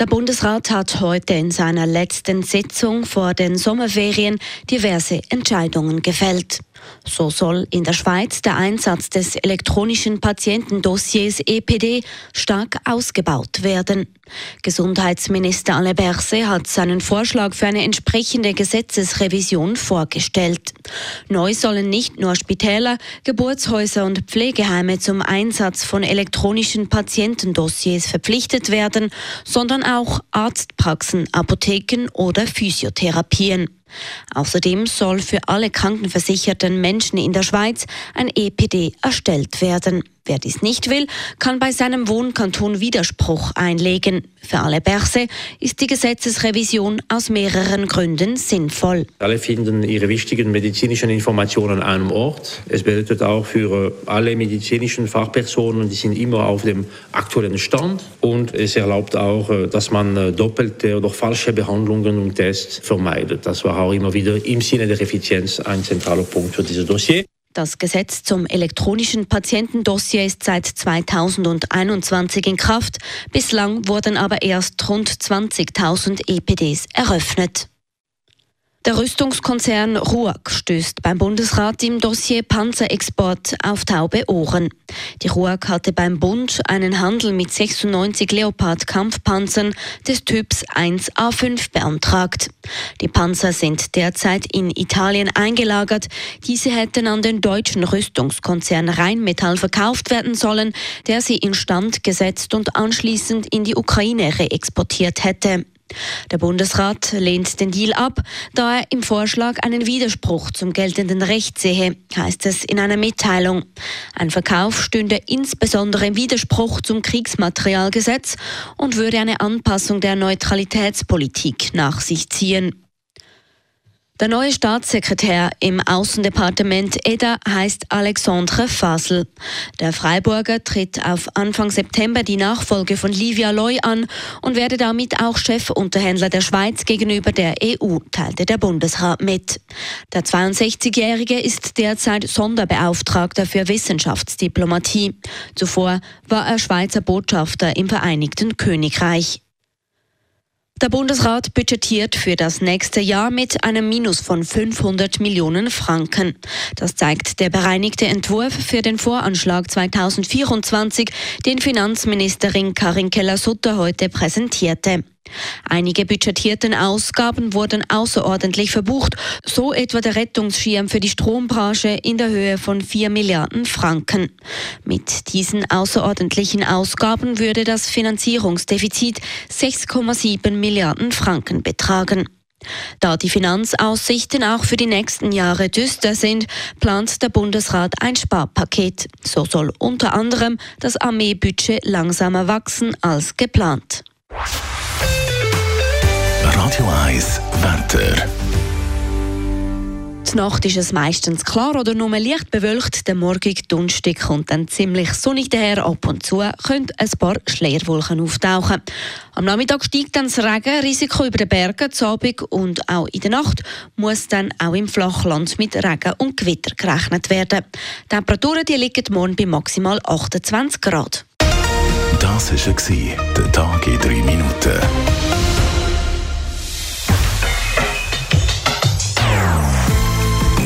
Der Bundesrat hat heute in seiner letzten Sitzung vor den Sommerferien diverse Entscheidungen gefällt. So soll in der Schweiz der Einsatz des elektronischen Patientendossiers EPD stark ausgebaut werden. Gesundheitsminister Alain Berset hat seinen Vorschlag für eine entsprechende Gesetzesrevision vorgestellt. Neu sollen nicht nur Spitäler, Geburtshäuser und Pflegeheime zum Einsatz von elektronischen Patientendossiers verpflichtet werden, sondern auch Arztpraxen, Apotheken oder Physiotherapien. Außerdem soll für alle krankenversicherten Menschen in der Schweiz ein EPD erstellt werden. Wer dies nicht will, kann bei seinem Wohnkanton Widerspruch einlegen. Für alle Berse ist die Gesetzesrevision aus mehreren Gründen sinnvoll. Alle finden ihre wichtigen medizinischen Informationen an einem Ort. Es bedeutet auch für alle medizinischen Fachpersonen, die sind immer auf dem aktuellen Stand. Und es erlaubt auch, dass man doppelte oder falsche Behandlungen und Tests vermeidet. Das war auch immer wieder im Sinne der Effizienz ein zentraler Punkt für dieses Dossier. Das Gesetz zum elektronischen Patientendossier ist seit 2021 in Kraft. Bislang wurden aber erst rund 20.000 EPDs eröffnet. Der Rüstungskonzern RUAG stößt beim Bundesrat im Dossier Panzerexport auf taube Ohren. Die RUAG hatte beim Bund einen Handel mit 96 Leopard-Kampfpanzern des Typs 1A5 beantragt. Die Panzer sind derzeit in Italien eingelagert. Diese hätten an den deutschen Rüstungskonzern Rheinmetall verkauft werden sollen, der sie instand gesetzt und anschließend in die Ukraine reexportiert hätte. Der Bundesrat lehnt den Deal ab, da er im Vorschlag einen Widerspruch zum geltenden Recht sehe, heißt es in einer Mitteilung. Ein Verkauf stünde insbesondere im Widerspruch zum Kriegsmaterialgesetz und würde eine Anpassung der Neutralitätspolitik nach sich ziehen. Der neue Staatssekretär im Außendepartement EDA heißt Alexandre Fasel. Der Freiburger tritt auf Anfang September die Nachfolge von Livia Loy an und werde damit auch Chefunterhändler der Schweiz gegenüber der EU, teilte der Bundesrat mit. Der 62-Jährige ist derzeit Sonderbeauftragter für Wissenschaftsdiplomatie. Zuvor war er Schweizer Botschafter im Vereinigten Königreich. Der Bundesrat budgetiert für das nächste Jahr mit einem Minus von 500 Millionen Franken. Das zeigt der bereinigte Entwurf für den Voranschlag 2024, den Finanzministerin Karin Keller-Sutter heute präsentierte. Einige budgetierten Ausgaben wurden außerordentlich verbucht, so etwa der Rettungsschirm für die Strombranche in der Höhe von 4 Milliarden Franken. Mit diesen außerordentlichen Ausgaben würde das Finanzierungsdefizit 6,7 Milliarden Franken betragen. Da die Finanzaussichten auch für die nächsten Jahre düster sind, plant der Bundesrat ein Sparpaket. So soll unter anderem das Armeebudget langsamer wachsen als geplant. Radio 1 Wetter. Die Nacht ist es meistens klar oder nur leicht bewölkt. Der morgige Donnerstag kommt dann ziemlich sonnig daher. Ab und zu können ein paar Schleierwolken auftauchen. Am Nachmittag steigt dann das Regenrisiko über den Bergen. Zu Abend und auch in der Nacht muss dann auch im Flachland mit Regen und Gewitter gerechnet werden. Die Temperaturen die liegen morgen bei maximal 28 Grad. Das war der Tag in drei Minuten.